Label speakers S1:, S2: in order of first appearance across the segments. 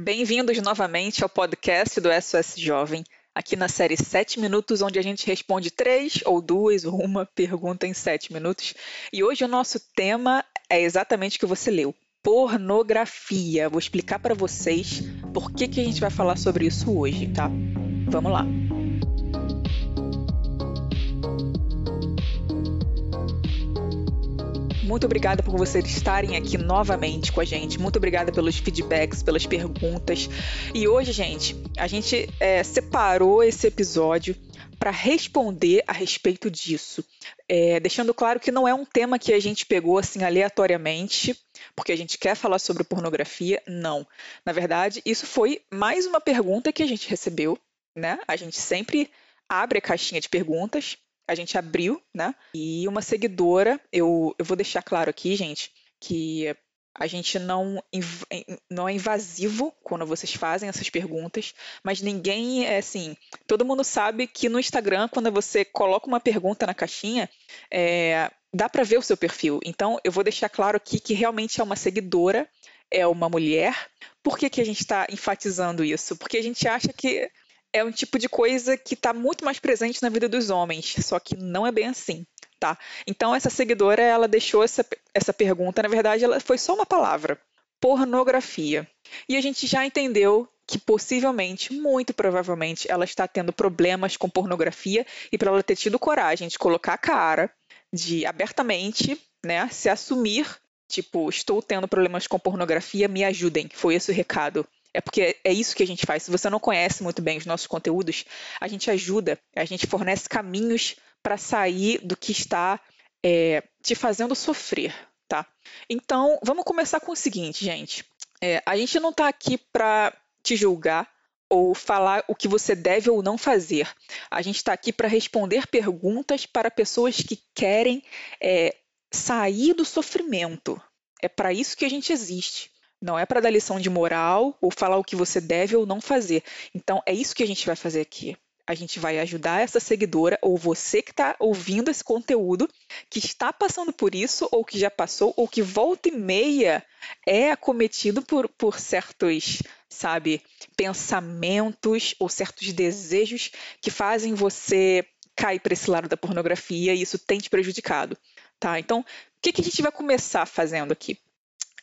S1: Bem-vindos novamente ao podcast do SOS Jovem, aqui na série 7 Minutos, onde a gente responde três ou duas ou uma pergunta em 7 minutos. E hoje o nosso tema é exatamente o que você leu: pornografia. Vou explicar para vocês por que, que a gente vai falar sobre isso hoje, tá? Vamos lá. Muito obrigada por vocês estarem aqui novamente com a gente. Muito obrigada pelos feedbacks, pelas perguntas. E hoje, gente, a gente é, separou esse episódio para responder a respeito disso. É, deixando claro que não é um tema que a gente pegou assim aleatoriamente, porque a gente quer falar sobre pornografia. Não. Na verdade, isso foi mais uma pergunta que a gente recebeu, né? A gente sempre abre a caixinha de perguntas a gente abriu, né? E uma seguidora, eu, eu vou deixar claro aqui, gente, que a gente não, não é invasivo quando vocês fazem essas perguntas, mas ninguém é assim. Todo mundo sabe que no Instagram, quando você coloca uma pergunta na caixinha, é, dá para ver o seu perfil. Então, eu vou deixar claro aqui que realmente é uma seguidora, é uma mulher. Por que, que a gente está enfatizando isso? Porque a gente acha que é um tipo de coisa que está muito mais presente na vida dos homens, só que não é bem assim, tá? Então essa seguidora ela deixou essa, essa pergunta, na verdade ela foi só uma palavra, pornografia. E a gente já entendeu que possivelmente, muito provavelmente, ela está tendo problemas com pornografia e para ela ter tido coragem de colocar a cara, de abertamente, né, se assumir, tipo, estou tendo problemas com pornografia, me ajudem. Foi esse o recado. É porque é isso que a gente faz. Se você não conhece muito bem os nossos conteúdos, a gente ajuda, a gente fornece caminhos para sair do que está é, te fazendo sofrer, tá? Então, vamos começar com o seguinte, gente. É, a gente não está aqui para te julgar ou falar o que você deve ou não fazer. A gente está aqui para responder perguntas para pessoas que querem é, sair do sofrimento. É para isso que a gente existe. Não é para dar lição de moral ou falar o que você deve ou não fazer. Então, é isso que a gente vai fazer aqui. A gente vai ajudar essa seguidora ou você que está ouvindo esse conteúdo, que está passando por isso, ou que já passou, ou que volta e meia é acometido por, por certos, sabe, pensamentos ou certos desejos que fazem você cair para esse lado da pornografia e isso tem te prejudicado. Tá? Então, o que, que a gente vai começar fazendo aqui?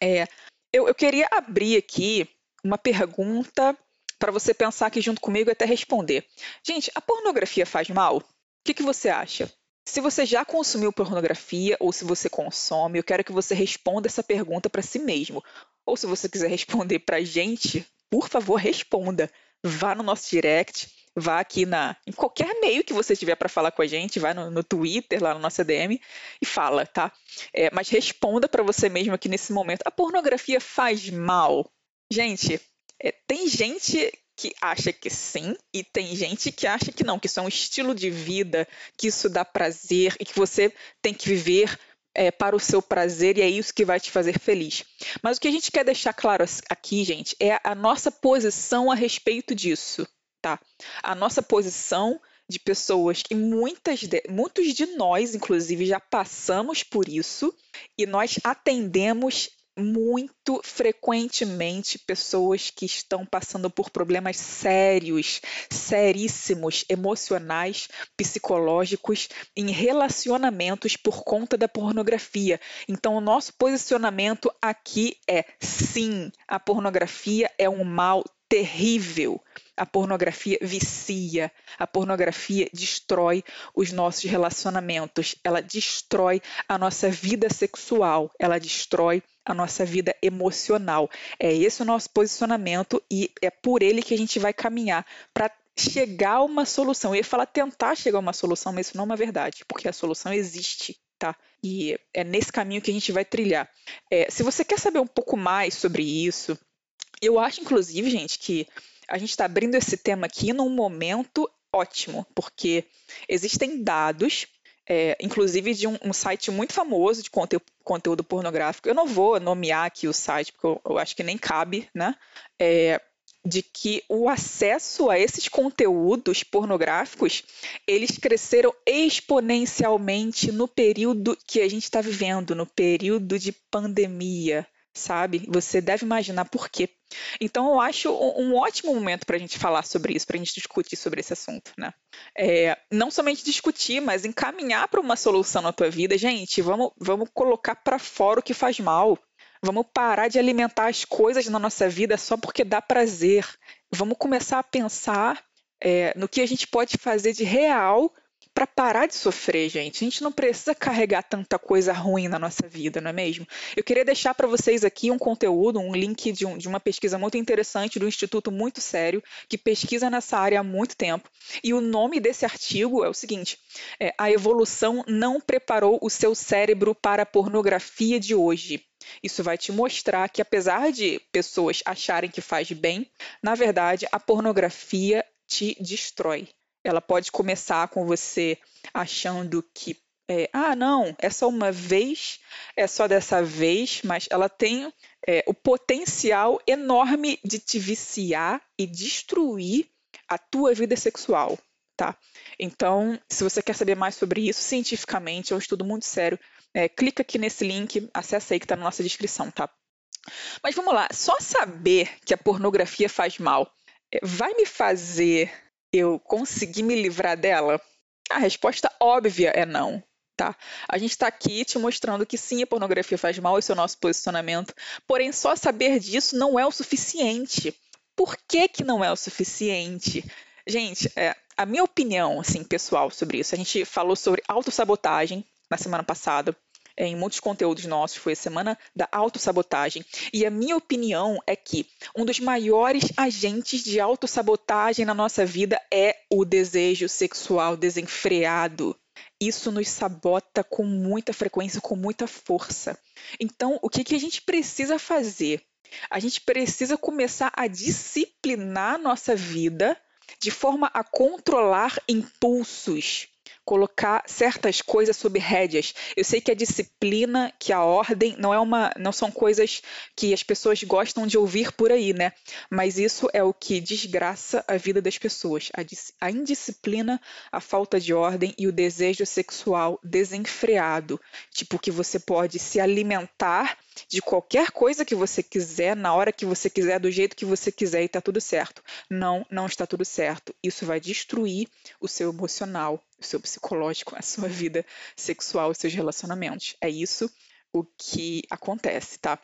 S1: É, eu, eu queria abrir aqui uma pergunta para você pensar aqui junto comigo e até responder. Gente, a pornografia faz mal? O que, que você acha? Se você já consumiu pornografia ou se você consome, eu quero que você responda essa pergunta para si mesmo. Ou se você quiser responder para a gente, por favor, responda. Vá no nosso direct, vá aqui na em qualquer meio que você tiver para falar com a gente, vai no, no, Twitter, lá no nosso DM e fala, tá? É, mas responda para você mesmo aqui nesse momento. A pornografia faz mal? Gente, é, tem gente que acha que sim e tem gente que acha que não, que isso é um estilo de vida, que isso dá prazer e que você tem que viver é, para o seu prazer e é isso que vai te fazer feliz. Mas o que a gente quer deixar claro aqui, gente, é a nossa posição a respeito disso tá? A nossa posição de pessoas que muitas de, muitos de nós, inclusive, já passamos por isso e nós atendemos muito frequentemente pessoas que estão passando por problemas sérios, seríssimos, emocionais, psicológicos, em relacionamentos por conta da pornografia. Então, o nosso posicionamento aqui é: sim, a pornografia é um mal terrível. A pornografia vicia, a pornografia destrói os nossos relacionamentos, ela destrói a nossa vida sexual, ela destrói a nossa vida emocional. É esse o nosso posicionamento e é por ele que a gente vai caminhar para chegar a uma solução. Eu ia falar tentar chegar a uma solução, mas isso não é uma verdade, porque a solução existe. Tá? E é nesse caminho que a gente vai trilhar. É, se você quer saber um pouco mais sobre isso, eu acho, inclusive, gente, que a gente está abrindo esse tema aqui num momento ótimo, porque existem dados, é, inclusive de um, um, site muito famoso de conte conteúdo pornográfico. Eu não vou nomear aqui o site, porque eu, eu acho que nem cabe, né? É, de que o acesso a esses conteúdos pornográficos eles cresceram exponencialmente no período que a gente está vivendo, no período de pandemia, sabe? Você deve imaginar por quê. Então, eu acho um ótimo momento para a gente falar sobre isso, para a gente discutir sobre esse assunto, né? É, não somente discutir, mas encaminhar para uma solução na tua vida. Gente, vamos, vamos colocar para fora o que faz mal. Vamos parar de alimentar as coisas na nossa vida só porque dá prazer. Vamos começar a pensar é, no que a gente pode fazer de real para parar de sofrer, gente. A gente não precisa carregar tanta coisa ruim na nossa vida, não é mesmo? Eu queria deixar para vocês aqui um conteúdo, um link de, um, de, uma pesquisa muito interessante do Instituto Muito Sério, que pesquisa nessa área há muito tempo. E o nome desse artigo é o seguinte: é, A evolução não preparou o seu cérebro para a pornografia de hoje. Isso vai te mostrar que, apesar de pessoas acharem que faz bem, na verdade, a pornografia te destrói. Ela pode começar com você achando que, é, ah, não, é só uma vez, é só dessa vez, mas ela tem é, o potencial enorme de te viciar e destruir a tua vida sexual, tá? Então, se você quer saber mais sobre isso cientificamente, é um estudo muito sério, é, clica aqui nesse link, acessa aí que está na nossa descrição, tá? Mas vamos lá, só saber que a pornografia faz mal é, vai me fazer eu conseguir me livrar dela? A resposta óbvia é não. Tá? A gente está aqui te mostrando que sim, a pornografia faz mal, esse é o nosso posicionamento. Porém, só saber disso não é o suficiente. Por que, que não é o suficiente? Gente, é, a minha opinião, assim, pessoal, sobre isso, a gente falou sobre autossabotagem na semana passada em muitos conteúdos nossos, foi a semana da autossabotagem. E a minha opinião é que um dos maiores agentes de autossabotagem na nossa vida é o desejo sexual desenfreado. Isso nos sabota com muita frequência, com muita força. Então, o que, que a gente precisa fazer? A gente precisa começar a disciplinar nossa vida de forma a controlar impulsos colocar certas coisas sob rédeas. Eu sei que a disciplina, que a ordem não é uma, não são coisas que as pessoas gostam de ouvir por aí, né? Mas isso é o que desgraça a vida das pessoas. A, a indisciplina, a falta de ordem e o desejo sexual desenfreado, tipo que você pode se alimentar de qualquer coisa que você quiser, na hora que você quiser, do jeito que você quiser e tá tudo certo. Não, não está tudo certo. Isso vai destruir o seu emocional, o seu psicológico, a sua vida sexual, os seus relacionamentos. É isso o que acontece, tá?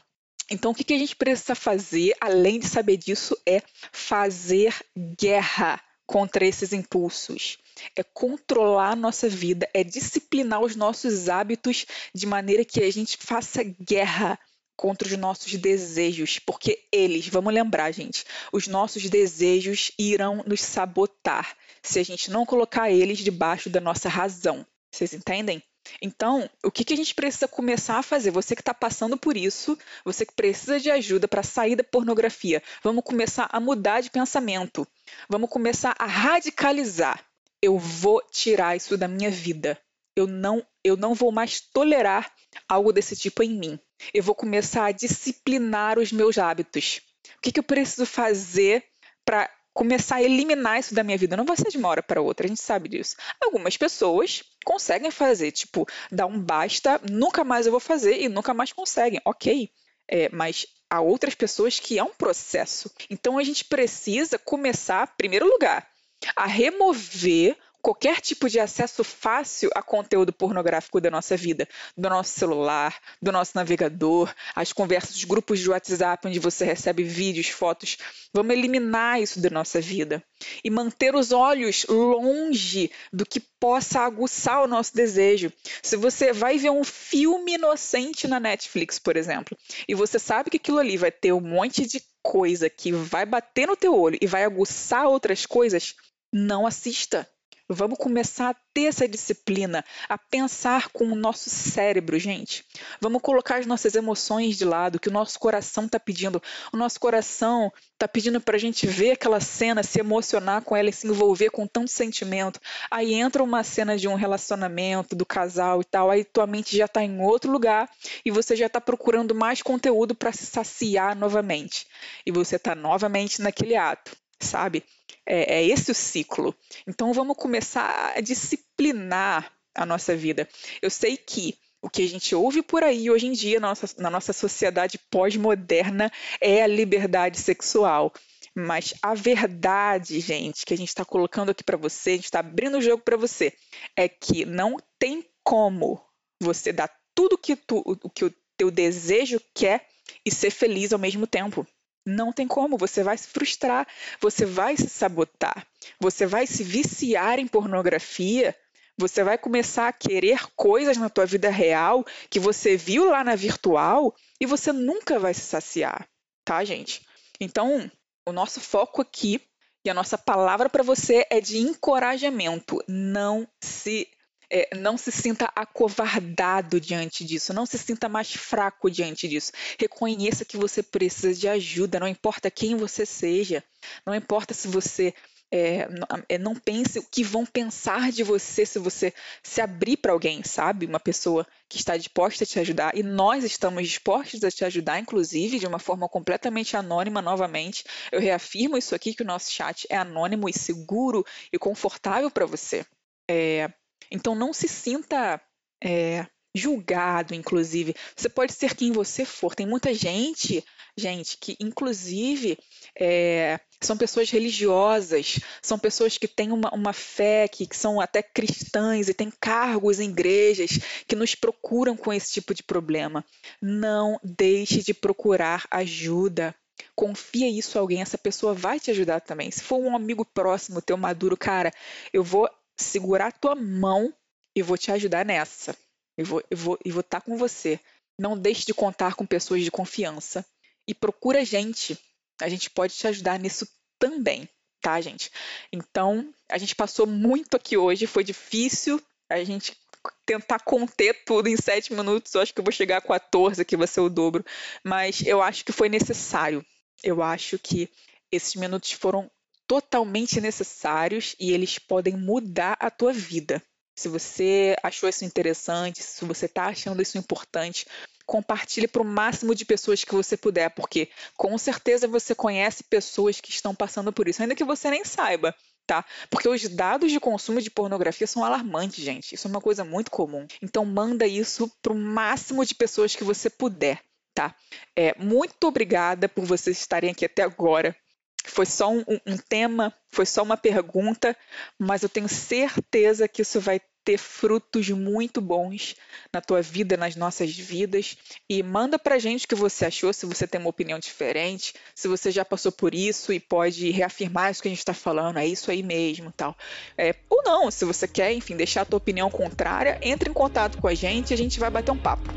S1: Então, o que a gente precisa fazer, além de saber disso, é fazer guerra contra esses impulsos. É controlar a nossa vida, é disciplinar os nossos hábitos de maneira que a gente faça guerra contra os nossos desejos, porque eles, vamos lembrar, gente, os nossos desejos irão nos sabotar se a gente não colocar eles debaixo da nossa razão. Vocês entendem? Então, o que, que a gente precisa começar a fazer? Você que está passando por isso, você que precisa de ajuda para sair da pornografia, vamos começar a mudar de pensamento. Vamos começar a radicalizar. Eu vou tirar isso da minha vida. Eu não, eu não vou mais tolerar algo desse tipo em mim. Eu vou começar a disciplinar os meus hábitos. O que, que eu preciso fazer para começar a eliminar isso da minha vida. Não vai ser de uma hora para outra, a gente sabe disso. Algumas pessoas conseguem fazer, tipo, dar um basta, nunca mais eu vou fazer e nunca mais conseguem, ok. É, mas há outras pessoas que é um processo. Então a gente precisa começar, em primeiro lugar, a remover qualquer tipo de acesso fácil a conteúdo pornográfico da nossa vida, do nosso celular, do nosso navegador, as conversas, os grupos de WhatsApp onde você recebe vídeos, fotos. Vamos eliminar isso da nossa vida e manter os olhos longe do que possa aguçar o nosso desejo. Se você vai ver um filme inocente na Netflix, por exemplo, e você sabe que aquilo ali vai ter um monte de coisa que vai bater no teu olho e vai aguçar outras coisas, não assista Vamos começar a ter essa disciplina, a pensar com o nosso cérebro, gente. Vamos colocar as nossas emoções de lado, que o nosso coração está pedindo. O nosso coração está pedindo para a gente ver aquela cena, se emocionar com ela e se envolver com tanto sentimento. Aí entra uma cena de um relacionamento, do casal e tal, aí tua mente já está em outro lugar e você já está procurando mais conteúdo para se saciar novamente. E você está novamente naquele ato, sabe? É, é esse o ciclo. Então vamos começar a disciplinar a nossa vida. Eu sei que O que a gente ouve por aí hoje em dia na nossa, na nossa sociedade pós-moderna é a liberdade sexual. Mas a verdade, gente, que a gente está colocando aqui para você, a gente está abrindo o jogo para você, é que não tem como você dar tudo que tu, o que o teu desejo quer e ser feliz ao mesmo tempo. Não tem como, você vai se frustrar, você vai se sabotar, você vai se viciar em pornografia, você vai começar a querer coisas na tua vida real que você viu lá na virtual e você nunca vai se saciar, tá, gente? Então, o nosso foco aqui e a nossa palavra para você é de encorajamento. Não se é, não se sinta acovardado diante disso, não se sinta mais fraco diante disso. Reconheça que você precisa de ajuda, não importa quem você seja, não importa se você é, é, não pense o que vão pensar de você se você se abrir para alguém, sabe? Uma pessoa que está disposta a te ajudar. E nós estamos dispostos a te ajudar, inclusive, de uma forma completamente anônima, novamente. Eu reafirmo isso aqui, que o nosso chat é anônimo e seguro e confortável para você. É, então não se sinta é, julgado, inclusive. Você pode ser quem você for. Tem muita gente, gente, que inclusive é, são pessoas religiosas, são pessoas que têm uma, uma fé, que, que são até cristãs e têm cargos em igrejas que nos procuram com esse tipo de problema. Não deixe de procurar ajuda. Confia isso a alguém, essa pessoa vai te ajudar também. Se for um amigo próximo, teu maduro, cara, eu vou segurar tua mão e vou te ajudar nessa. Eu vou estar vou, eu vou tá com você. Não deixe de contar com pessoas de confiança. E procura gente a gente pode te ajudar nisso também, tá, gente? Então, a gente passou muito aqui hoje, foi difícil a gente tentar conter tudo em sete minutos. Eu acho que eu vou chegar a 14, que vai ser o dobro, mas eu acho que foi necessário. Eu acho que esses minutos foram totalmente necessários e eles podem mudar a tua vida. Se você achou isso interessante, se você está achando isso importante, compartilhe para o máximo de pessoas que você puder, porque com certeza você conhece pessoas que estão passando por isso, ainda que você nem saiba. Tá? Porque os dados de consumo de pornografia são alarmantes, gente. Isso é uma coisa muito comum. Então manda isso para o máximo de pessoas que você puder, tá? É, muito obrigada por vocês estarem aqui até agora. Foi só um, um tema, foi só uma pergunta, mas eu tenho certeza que isso vai ter frutos muito bons na tua vida, nas nossas vidas. E manda pra gente o que você achou, se você tem uma opinião diferente, se você já passou por isso e pode reafirmar isso que a gente está falando, é isso aí mesmo tal. É, ou não, se você quer, enfim, deixar a tua opinião contrária, entre em contato com a gente e a gente vai bater um papo.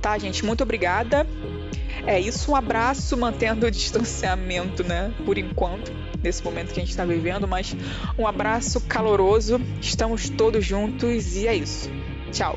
S1: Tá, gente? Muito obrigada. É isso, um abraço, mantendo o distanciamento, né? Por enquanto, nesse momento que a gente está vivendo, mas um abraço caloroso. Estamos todos juntos e é isso. Tchau.